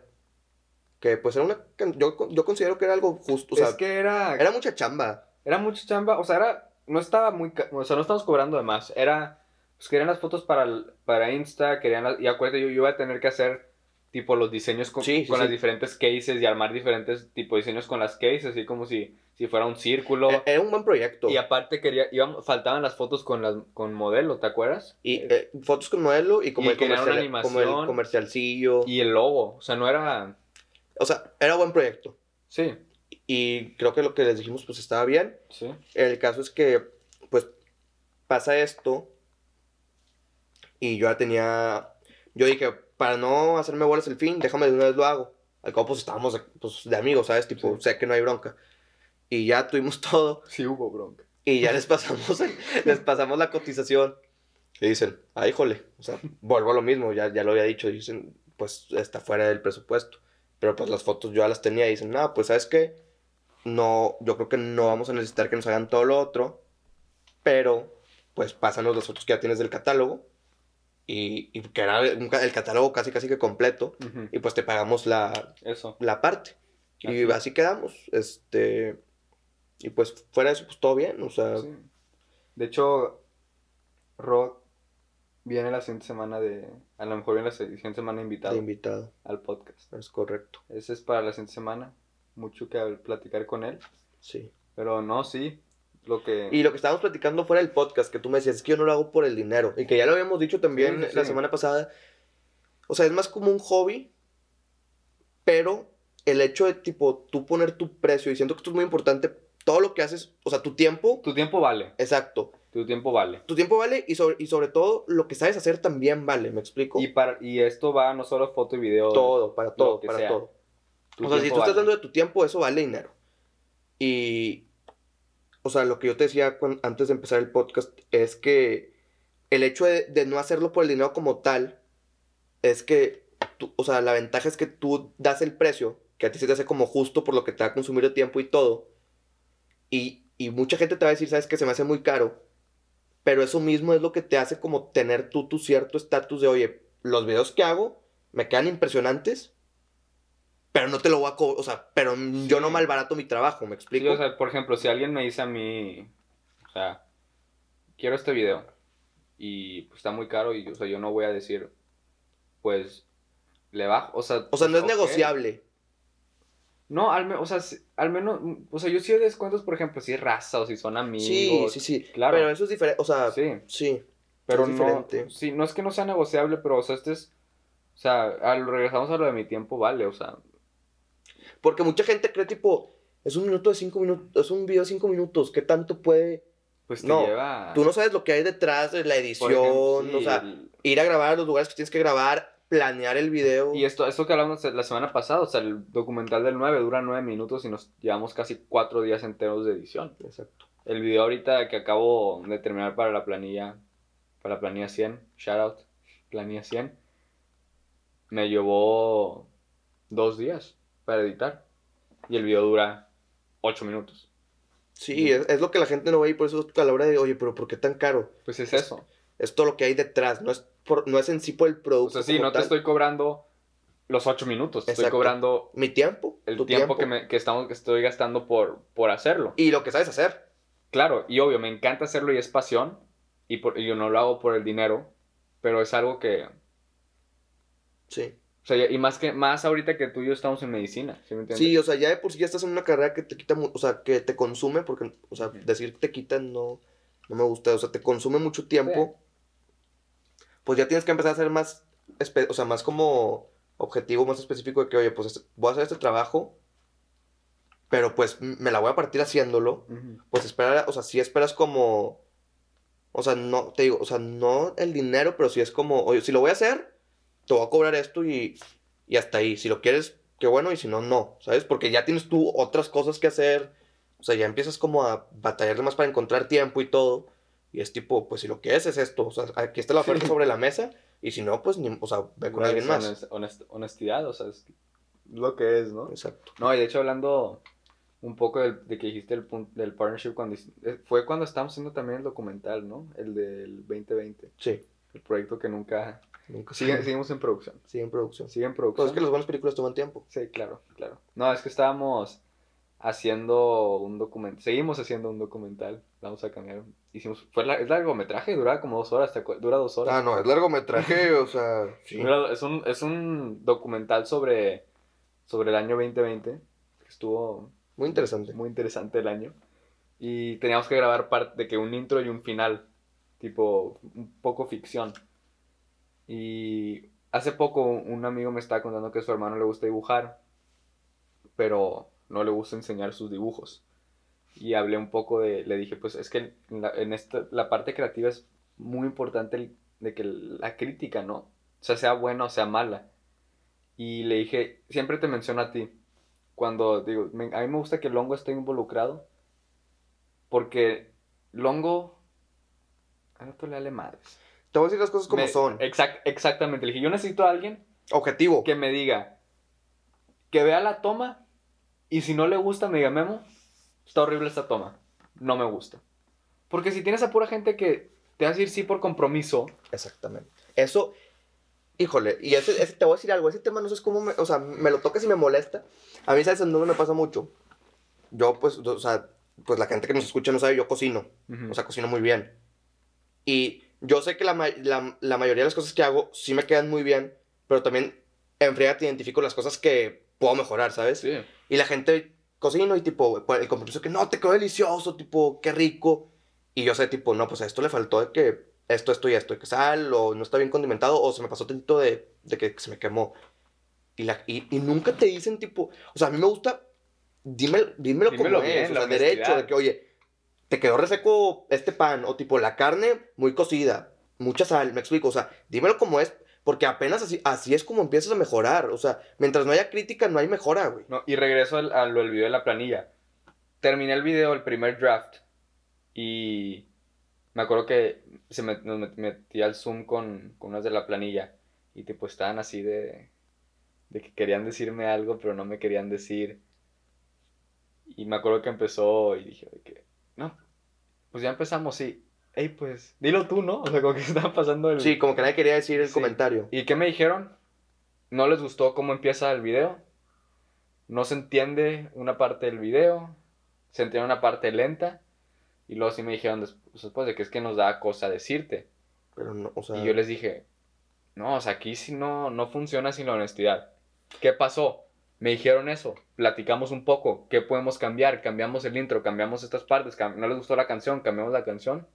Que pues era una... Yo, yo considero que era algo justo. O sea, es que era... era mucha chamba. Era mucha chamba, o sea, era, no estaba muy, o sea, no estamos cobrando de más, era, pues querían las fotos para, el- para Insta, querían, las- y acuérdate, yo, yo iba a tener que hacer, tipo, los diseños con, Sí, sí, con sí. las diferentes cases y armar diferentes, tipo, diseños con las cases, así como si, si fuera un círculo, E- Era un buen proyecto. y aparte quería, íbamos, faltaban las fotos con las, con modelo, ¿te acuerdas? Y eh, fotos con modelo y como, Y el, comercial, como el animación. comercialcillo. Y el logo, o sea, no era, O sea, era buen proyecto. sí, Y creo que lo que les dijimos pues estaba bien. sí, El caso es que pues pasa esto y yo ya tenía yo dije, para no hacerme bolas el fin, déjame de una vez lo hago. Al cabo, pues estábamos pues, de amigos, ¿sabes? Tipo, Sí. sé que no hay bronca. Y ya tuvimos todo. Sí hubo bronca. Y ya les pasamos, les pasamos la cotización. Y dicen, ah, híjole, o sea, vuelvo a lo mismo, ya, ya lo había dicho. Dicen, pues está fuera del presupuesto. Pero pues las fotos yo ya las tenía y dicen, no, pues sabes qué, no, yo creo que no vamos a necesitar que nos hagan todo lo otro. Pero, pues pásanos las fotos que ya tienes del catálogo. Y, y que era el catálogo casi casi que completo. Y pues te pagamos la, Eso. la parte. Y Así. así quedamos. Este. Y pues fuera de eso, pues todo bien. O sea, Sí. De hecho, Rod viene la siguiente semana de. A lo mejor viene la siguiente semana invitado de invitado. al podcast. Es correcto. Ese es para la siguiente semana. Mucho que platicar con él. Sí. Pero no, sí. Lo que. Y lo que estábamos platicando fuera del podcast, que tú me decías, es que yo no lo hago por el dinero. Y que ya lo habíamos dicho también Sí, sí, la semana pasada. O sea, es más como un hobby, pero el hecho de, tipo, tú poner tu precio, y siento que esto es muy importante, todo lo que haces, o sea, tu tiempo, Tu tiempo vale. exacto, Tu tiempo vale. tu tiempo vale y sobre, y sobre todo lo que sabes hacer también vale, ¿me explico? Y, para, y esto va no solo foto y video. todo, para todo, para sea. todo. Tu O sea, si tú estás dando de tu tiempo, eso vale dinero. Y, o sea, lo que yo te decía antes de empezar el podcast es que el hecho de, de no hacerlo por el dinero como tal, es que, tú- o sea, la ventaja es que tú das el precio, que a ti se te hace como justo por lo que te va a consumir de tiempo y todo. Y, y mucha gente te va a decir, sabes que se me hace muy caro. Pero eso mismo es lo que te hace como tener tú tu cierto estatus de, oye, los videos que hago me quedan impresionantes, pero no te lo voy a cobrar, o sea, pero yo no Sí. malbarato mi trabajo, ¿me Sí, explico? o sea, por ejemplo, si alguien me dice a mí, o sea, quiero este video y pues, está muy caro y o sea, yo no voy a decir, pues, le bajo, o sea... O sea, no es negociable. No, al, me- o sea, al menos, mm, o sea, yo sí descuentos, por ejemplo, si es raza o si son amigos. Sí, sí, sí. claro. Pero eso es diferente, o sea, Sí, sí. pero es no, diferente. sí, no es que no sea negociable, pero, o sea, este es, o sea, al, regresamos a lo de mi tiempo, vale, o sea, Porque mucha gente cree, tipo, es un minuto de cinco minutos, es un video de cinco minutos, ¿qué tanto puede? pues te No, lleva... Tú no sabes lo que hay detrás de la edición, ejemplo, sí, o sea, el- ir a grabar a los lugares que tienes que grabar, planear el video. Y esto, esto que hablamos la semana pasada, o sea, el documental del 9 dura 9 minutos y nos llevamos casi 4 días enteros de edición. Exacto. El video ahorita que acabo de terminar para la planilla, para la planilla 100, shout out, planilla 100, me llevó dos días para editar. Y el video dura 8 minutos. Sí, es, es lo que la gente no ve y por eso a la hora de, oye, pero ¿por qué tan caro? Pues es eso. Es todo lo que hay detrás, no es, por, no es en sí por el O producto. sea, sí, no te tal. estoy cobrando los 8 minutos, te estoy cobrando Mi tiempo, el tu tiempo, que, me, que, estamos, que estoy gastando por, por hacerlo. Y lo que sabes hacer. Claro, y obvio, me encanta hacerlo y es pasión. Y, por, y yo no lo hago por el dinero. Pero es algo que. Sí. O sea, y más que más ahorita que tú y yo estamos en medicina. ¿Sí me entiendes? Sí, o sea, ya de por sí ya estás en una carrera que te quita, o sea, que te consume, porque, o sea, decir te quita no, no me gusta, o sea, te consume mucho tiempo. Pues ya tienes que empezar a ser más, o sea, más como objetivo, más específico de que, oye, pues este- voy a hacer este trabajo, pero pues me la voy a partir haciéndolo. Pues espera, o sea, si esperas como, o sea, no, te digo, o sea, no el dinero, pero si es como, oye, si lo voy a hacer, te voy a cobrar esto y, y hasta ahí. Si lo quieres, qué bueno, y si no, no, ¿sabes? Porque ya tienes tú otras cosas que hacer, o sea, ya empiezas como a batallarle más para encontrar tiempo y todo. Y es tipo, pues si lo quieres es esto, o sea, aquí está la oferta sobre la mesa, y si no, pues, ni, o sea, ve con Igual alguien es más. honest- honest- honestidad, o sea, es lo que es, ¿no? Exacto. No, y de hecho hablando un poco del- de, que dijiste el punto del partnership, cuando eh, fue cuando estábamos haciendo también el documental, ¿no? El del 2020, Sí, el proyecto que nunca... nunca Sigue, seguimos en producción, sigue en producción. sigue en Pues producción. es que las buenas películas toman tiempo. Sí, claro, claro. No, es que estábamos haciendo un documental, seguimos haciendo un documental, vamos a cambiar. Hicimos, fue la- es largometraje, duraba como dos horas, ¿te acuer- dura dos horas. Ah, no, es largometraje, o sea, sí. Dura- es, un, es un documental sobre, sobre el año 2020, que estuvo Muy interesante. muy interesante el año. Y teníamos que grabar parte de que un intro y un final, tipo un poco ficción. Y hace poco un amigo me estaba contando que su hermano le gusta dibujar, pero no le gusta enseñar sus dibujos. Y hablé un poco de, le dije, pues es que en, la, esta, la parte creativa es muy importante de que la crítica, ¿no? O sea, sea buena o sea mala. Y le dije, siempre te menciono a ti. Cuando digo, a mí me gusta que Longo esté involucrado. Porque Longo. A no le madres. Te voy a decir las cosas como Me- son. exact- exactamente. Le dije, yo necesito a alguien Objetivo. que me diga, que vea la toma y si no le gusta me diga, Memo, está horrible esta toma, no me gusta. Porque si tienes a pura gente que te va a decir sí por compromiso, Exactamente. Eso, híjole, y ese, ese- te voy a decir algo, ese tema no sé cómo, me, o sea, me lo tocas y me molesta. A mí, ¿sabes dónde me pasa mucho? Yo, pues, o sea, pues la gente que nos escucha no sabe, yo cocino. Ujú. O sea, cocino muy bien. Y yo sé que la, la- la mayoría de las cosas que hago sí me quedan muy bien, pero también en friega te identifico las cosas que puedo mejorar, ¿sabes? sí. Y la gente cocino y tipo, pues, el compromiso que no, te quedó delicioso, tipo, qué rico. Y yo sé, tipo, no, pues a esto le faltó de que esto, esto y esto, de que sal, o no está bien condimentado, o se me pasó tantito de, de que se me quemó. Y, la, y, y nunca te dicen, tipo, o sea, a mí me gusta, dímelo, dímelo, Dímelo como bien, es, o sea, derecho, de que, oye, te quedó reseco este pan, o tipo, la carne muy cocida, mucha sal, me explico, o sea, dímelo como es, porque apenas así, así es como empiezas a mejorar, o sea, mientras no haya crítica, no hay mejora, güey. No, y regreso al, a lo del video de la planilla. Terminé el video, el primer draft, y me acuerdo que se me, met- metí al Zoom con, con unas de la planilla, y tipo estaban así de, de que querían decirme algo, pero no me querían decir. Y me acuerdo que empezó y dije, que, no, pues ya empezamos, sí. Ey, pues, dilo tú, ¿no? O sea, como que estaba pasando el... Sí, como que nadie quería decir el Sí. comentario. ¿Y qué me dijeron? No les gustó cómo empieza el video. No se entiende una parte del video. Se entiende una parte lenta. Y luego sí me dijeron des- después de que es que nos da cosa decirte. Pero no, o sea. Y yo les dije, no, o sea, aquí sí no, no funciona sin la honestidad. ¿Qué pasó? Me dijeron eso, platicamos un poco, ¿qué podemos cambiar? Cambiamos el intro, cambiamos estas partes, cam- no les gustó la canción, cambiamos la canción.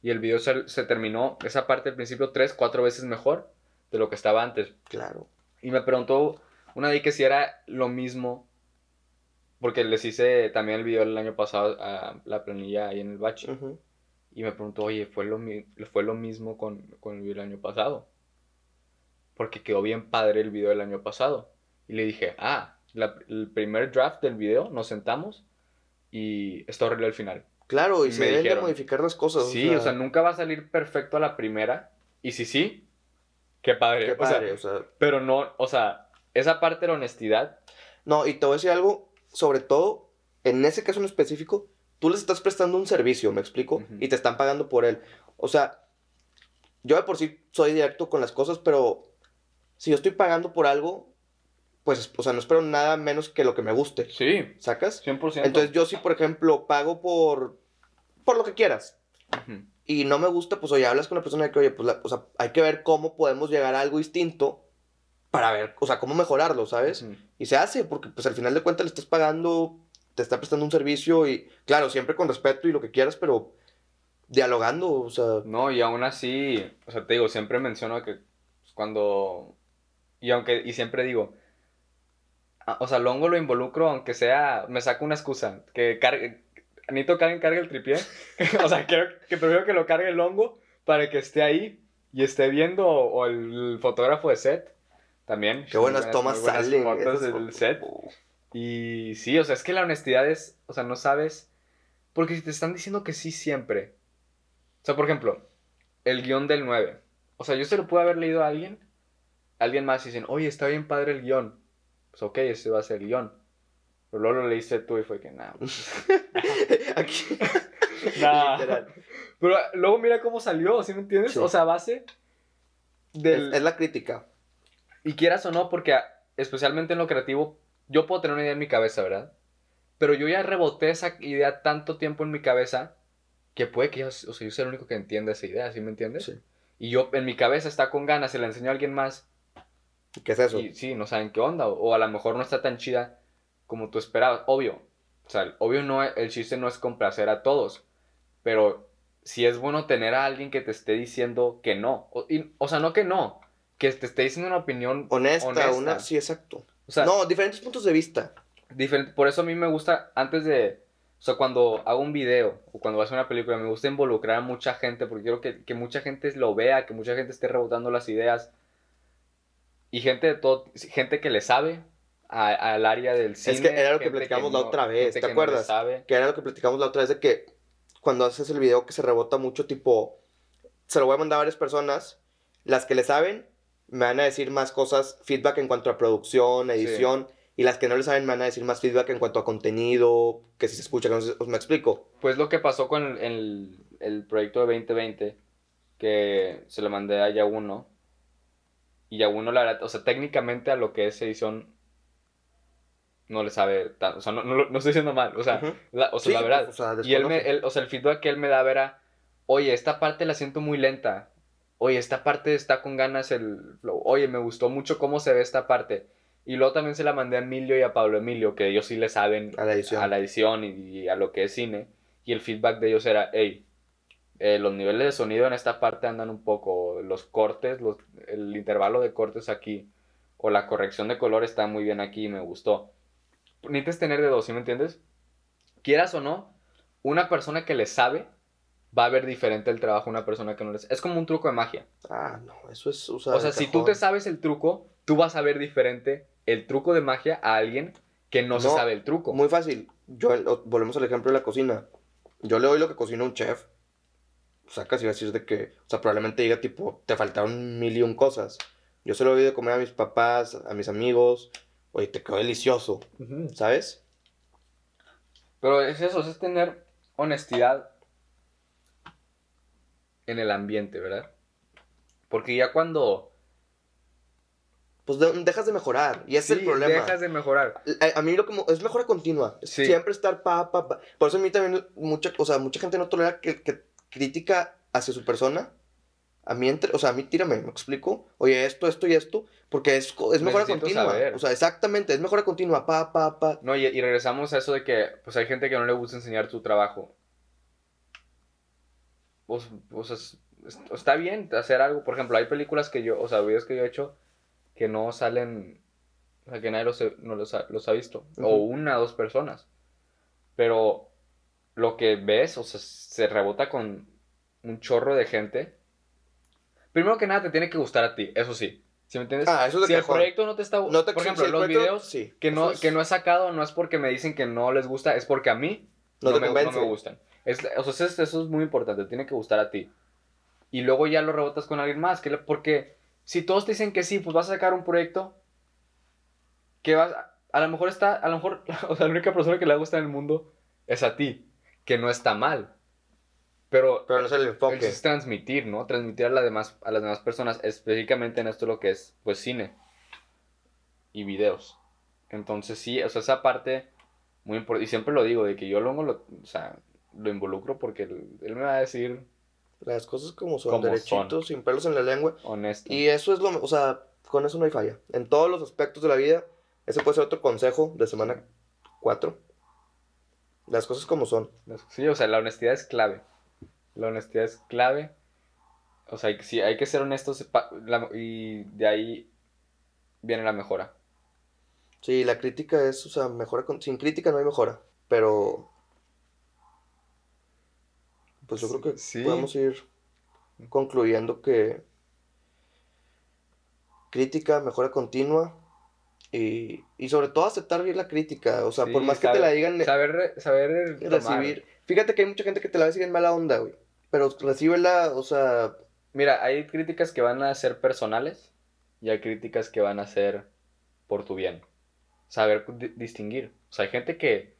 Y el video se, se terminó, esa parte del principio, tres, cuatro veces mejor de lo que estaba antes. Claro. Y me preguntó una de que si era lo mismo, porque les hice también el video el año pasado a la planilla ahí en el bache. Y me preguntó, oye, ¿fue lo, fue lo mismo con, con el video del año pasado? Porque quedó bien padre el video del año pasado. Y le dije, ah, la- el primer draft del video, nos sentamos y está horrible al final. Claro, y Me se deben de dijeron. modificar las cosas. Sí, o sea, nunca va a salir perfecto a la primera. Y si sí, qué padre. Qué o sea, padre, o sea. pero no, o sea, esa parte de la honestidad, No, y te voy a decir algo, sobre todo, en ese caso en específico, tú les estás prestando un servicio, ¿me explico? Ujú. Y te están pagando por él. O sea, yo de por sí soy directo con las cosas, pero si yo estoy pagando por algo, pues, o sea, no espero nada menos que lo que me guste. sí, ¿Sacas? 100%. Entonces yo sí, por ejemplo, pago por, por lo que quieras. Ujú. y no me gusta, pues oye, hablas con la persona que, oye, pues la- o sea, hay que ver cómo podemos llegar a algo distinto para ver, o sea, cómo mejorarlo, ¿sabes? Ujú. Y se hace, porque pues al final de cuentas le estás pagando, te está prestando un servicio y, claro, siempre con respeto y lo que quieras, pero dialogando, o sea, No, y aún así, o sea, te digo, siempre menciono que pues, cuando... Y aunque, y siempre digo, o sea, Longo lo involucro, aunque sea, me saco una excusa, que cargue, necesito que alguien cargue el tripié, o sea, quiero, que prefiero que lo cargue el Longo para que esté ahí y esté viendo, o, el, fotógrafo de set, también. qué buenas Muy tomas buenas salen. fotos esas del fotos. set. Y sí, o sea, es que la honestidad es, o sea, no sabes, porque si te están diciendo que sí siempre, o sea, por ejemplo, el guion del 9, o sea, yo se lo pude haber leído a alguien, alguien más y dicen, oye, está bien padre el guion, pues ok, ese va a ser el guion, pero luego lo leíste tú y fue que nada, Aquí, Nah. literal. pero luego mira cómo salió, ¿sí me entiendes? Sí. O sea, base del... Es, es la crítica. Y quieras o no, porque a- especialmente en lo creativo, yo puedo tener una idea en mi cabeza, ¿verdad? Pero yo ya reboté esa idea tanto tiempo en mi cabeza que puede que yo, o sea, yo sea el único que entienda esa idea, ¿sí me entiendes? Sí. Y yo en mi cabeza está con ganas, se la enseño a alguien más ¿Qué es eso? y sí, no saben qué onda, o, o a lo mejor no está tan chida como tú esperabas, obvio. O sea, obvio no, el chiste no es complacer a todos, pero si es bueno tener a alguien que te esté diciendo que no, o, y- o sea, no que no, que te esté diciendo una opinión Honesta, honesta. una, sí, exacto. O sea, no, diferentes puntos de vista. diferente. Por eso a mí me gusta, antes de, o sea, cuando hago un video o cuando hacer una película, me gusta involucrar a mucha gente porque quiero que, que mucha gente lo vea, que mucha gente esté rebotando las ideas Y gente de todo, gente que le sabe al área del cine. Es que era lo que platicamos la no- otra vez, ¿te que no acuerdas? sabe. Que era lo que platicamos la otra vez de que cuando haces el video que se rebota mucho, tipo, se lo voy a mandar a varias personas, las que le saben me van a decir más cosas, feedback en cuanto a producción, edición, y las que no le saben me van a decir más feedback en cuanto a contenido, que si se escucha, que no se- os me explico. Pues lo que pasó con el, el- el proyecto de 2020, que se lo mandé a Yaguno. Y Yaguno, la verdad, o sea, técnicamente a lo que es edición, no le sabe tanto. O sea, no, no, no estoy diciendo mal. O sea, Ujú. la, o sea, Sí, la verdad. pues, o sea, y él me, él- o sea, el feedback que él me daba era, oye, esta parte la siento muy lenta. Oye, esta parte está con ganas el flow. Oye, me gustó mucho cómo se ve esta parte. Y luego también se la mandé a Emilio y a Pablo Emilio, que ellos sí le saben A la edición. a la edición y, y a lo que es cine. Y el feedback de ellos era, hey, eh, los niveles de sonido en esta parte andan un poco, los cortes, los, el intervalo de cortes aquí, o la corrección de color está muy bien aquí y me gustó. Necesitas tener de dos, ¿sí me entiendes? Quieras o no, una persona que le sabe va a ver diferente el trabajo a una persona que no le sabe. Es como un truco de magia. Ah, no, eso es, sea, O sea, si tú te sabes el truco, tú vas a ver diferente el truco de magia a alguien que no, se sabe el truco. Muy fácil. Yo, volvemos al ejemplo de la cocina. Yo le doy lo que cocina un chef. Sacas y va a decir de que, o sea, probablemente diga tipo, te faltaron mil y un cosas. Yo se lo doy de comer a mis papás, a mis amigos. Oye, te quedó delicioso. ¿sabes? Pero es eso, es tener honestidad en el ambiente, ¿verdad? Porque ya cuando Pues de- dejas de mejorar. Y ese es sí, el problema. dejas de mejorar. A, a mí lo que es mejora continua. Sí. Siempre estar pa, pa, pa. Por eso a mí también mucha, o sea, mucha gente no tolera que, que crítica hacia su persona. A mí, entre, o sea, a mí tírame, ¿me explico? Oye, esto, esto y esto. Porque es, es mejora Necesito continua. saber. O sea, exactamente, es mejora continua. Pa, pa, pa. No, y, y regresamos a eso de que pues hay gente que no le gusta enseñar tu trabajo. Pues, pues, es- es- está bien hacer algo. Por ejemplo, hay películas que yo, o sea, videos que yo he hecho que no salen, o sea, que nadie los, he- no los, ha, los ha visto. O Ujú. una o dos personas. Pero lo que ves, o sea, se rebota con un chorro de gente. Primero que nada, te tiene que gustar a ti, eso sí. ¿Sí me entiendes? Ah, eso es si el proyecto no te está No te Por si ejemplo, el los proyecto- videos sí, que no, es- que no he sacado no es porque me dicen que no les gusta, es porque a mí No no, te me, no me gustan. Es, o sea, eso, eso es muy importante, tiene que gustar a ti. Y luego ya lo rebotas con alguien más, que le- porque si todos te dicen que sí, pues vas a sacar un proyecto que vas, a lo mejor está, a lo mejor, o sea, la única persona que le gusta en el mundo es a ti, que no está mal. Pero, Pero no es el enfoque. es transmitir, ¿no? Transmitir a, las demás, a las demás personas, específicamente en esto lo que es, pues, cine y videos. Entonces, sí, o sea, esa parte muy importante, y siempre lo digo, de que yo luego lo, o sea, lo involucro porque él, él me va a decir Las cosas como son, derechitos, sin pelos en la lengua. honesto. Y eso es lo, o sea, con eso no hay falla. En todos los aspectos de la vida, ese puede ser otro consejo de semana 4. Las cosas como son. Sí, o sea, la honestidad es clave. La honestidad es clave. O sea, hay que- sí, hay que ser honestos y de ahí viene la mejora. Sí, la crítica es, o sea, mejora con, sin crítica no hay mejora. Pero, pues yo creo que Sí. podemos ir concluyendo que crítica, mejora continua y, y sobre todo aceptar bien la crítica. O sea, por más que te la digan, Saber, saber tomar. recibir. Fíjate que hay mucha gente que te la decir en mala onda, güey. Pero recíbela, o sea, Mira, hay críticas que van a ser personales y hay críticas que van a ser por tu bien. Saber di- distinguir. O sea, hay gente que,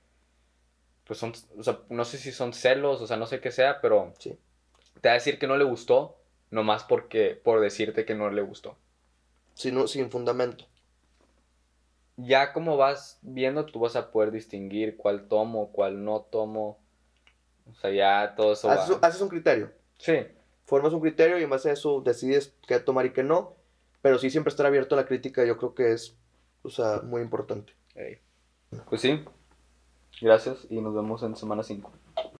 pues son, o sea, no sé si son celos, o sea, no sé qué sea, pero Sí. te va a decir que no le gustó, nomás porque, por decirte que no le gustó. sin, sin fundamento. Ya como vas viendo, tú vas a poder distinguir cuál tomo, cuál no tomo. O sea, ya todo eso Haces, va. haces un criterio. Sí, Formas un criterio y en base a eso decides qué tomar y qué no. Pero sí siempre estar abierto a la crítica, yo creo que es, o sea, muy importante. Pues sí. Gracias y nos vemos en semana 5.